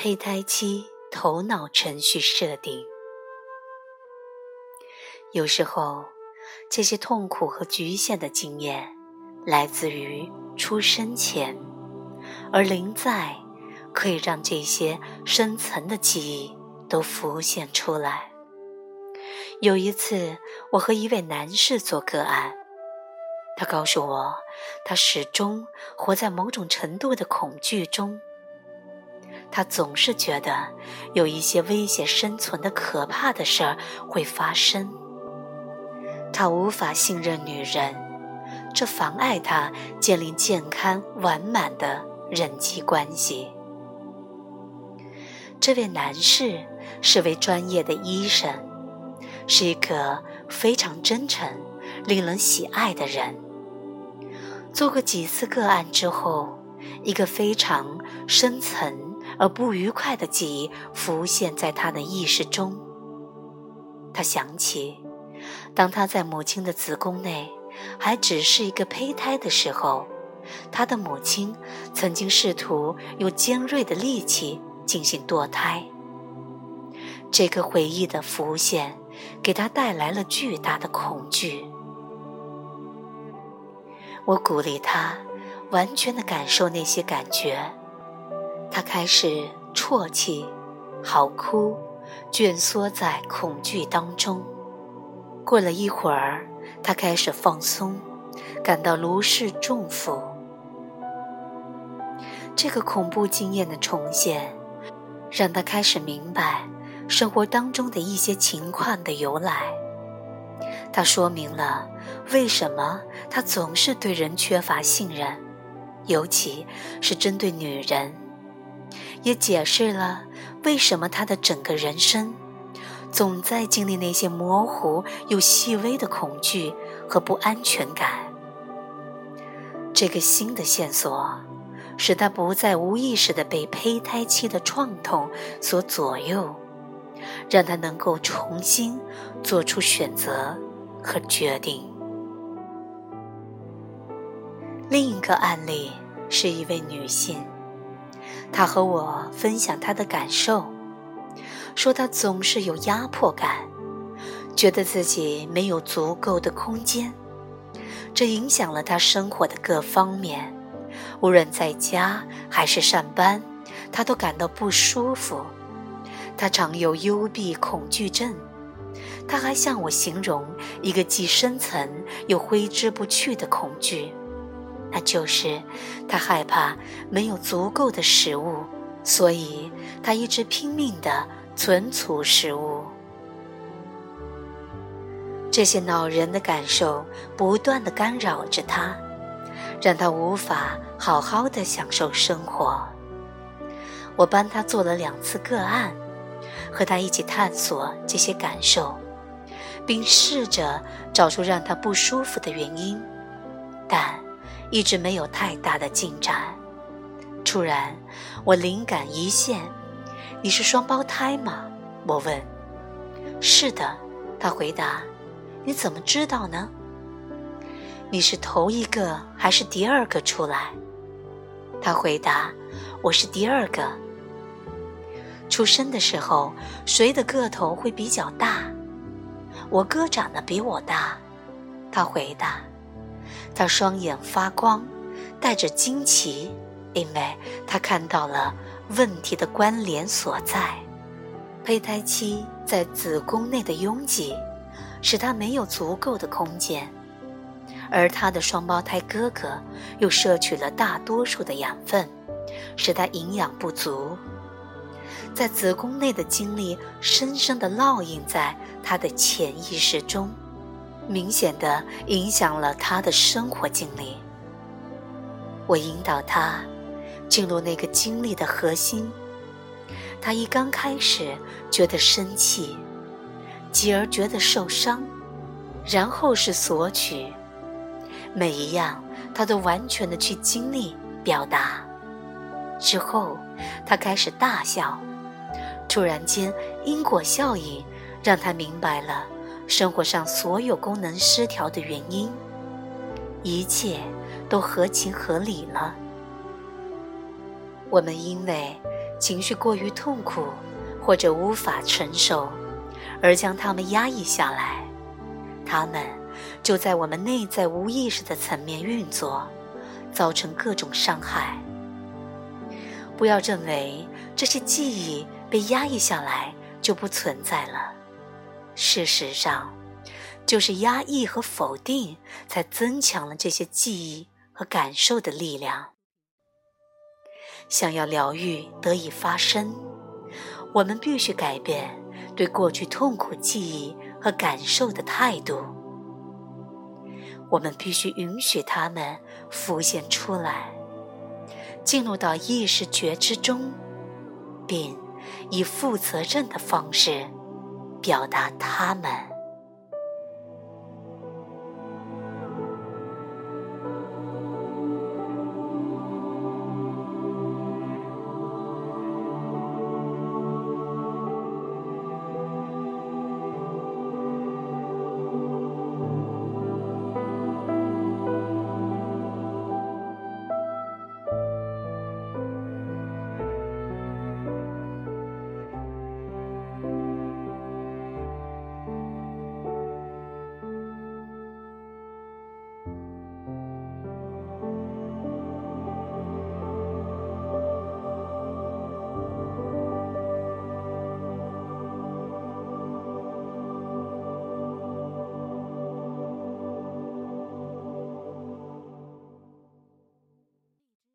胚胎期头脑程序设定。有时候，这些痛苦和局限的经验来自于出生前，而临在可以让这些深层的记忆都浮现出来。有一次，我和一位男士做个案，他告诉我，他始终活在某种程度的恐惧中。他总是觉得有一些威胁生存的可怕的事儿会发生。他无法信任女人，这妨碍他建立健康完满的人际关系。这位男士是位专业的医生，是一个非常真诚、令人喜爱的人。做过几次个案之后，一个非常深层而不愉快的记忆浮现在他的意识中。他想起。当他在母亲的子宫内还只是一个胚胎的时候，他的母亲曾经试图用尖锐的利器进行堕胎。这个回忆的浮现，给他带来了巨大的恐惧。我鼓励他完全的感受那些感觉。他开始啜泣、嚎哭，蜷缩在恐惧当中。过了一会儿，他开始放松，感到如释重负。这个恐怖经验的重现，让他开始明白生活当中的一些情况的由来。他说明了为什么他总是对人缺乏信任，尤其是针对女人，也解释了为什么他的整个人生。总在经历那些模糊又细微的恐惧和不安全感。这个新的线索，使他不再无意识地被胚胎期的创痛所左右，让他能够重新做出选择和决定。另一个案例是一位女性，他和我分享他的感受。说他总是有压迫感，觉得自己没有足够的空间，这影响了他生活的各方面，无论在家还是上班，他都感到不舒服。他常有幽闭恐惧症，他还向我形容一个既深层又挥之不去的恐惧，那就是他害怕没有足够的食物，所以他一直拼命的。存储食物，这些恼人的感受不断的干扰着他，让他无法好好的享受生活。我帮他做了两次个案，和他一起探索这些感受，并试着找出让他不舒服的原因，但一直没有太大的进展。突然，我灵感一现。你是双胞胎吗？我问。是的，他回答。你怎么知道呢？你是头一个还是第二个出来？他回答。我是第二个。出生的时候，谁的个头会比较大？我哥长得比我大。他回答。他双眼发光，带着惊奇，因为他看到了。问题的关联所在，胚胎期在子宫内的拥挤，使他没有足够的空间，而他的双胞胎哥哥又摄取了大多数的养分，使他营养不足。在子宫内的经历深深的烙印在他的潜意识中，明显的影响了他的生活经历。我引导他。进入那个经历的核心，他一刚开始觉得生气，继而觉得受伤，然后是索取，每一样他都完全的去经历表达。之后，他开始大笑，突然间因果效应让他明白了生活上所有功能失调的原因，一切都合情合理了。我们因为情绪过于痛苦或者无法承受，而将它们压抑下来，它们就在我们内在无意识的层面运作，造成各种伤害。不要认为这些记忆被压抑下来就不存在了，事实上，就是压抑和否定才增强了这些记忆和感受的力量。想要疗愈得以发生，我们必须改变对过去痛苦记忆和感受的态度。我们必须允许它们浮现出来，进入到意识觉知中，并以负责任的方式表达他们。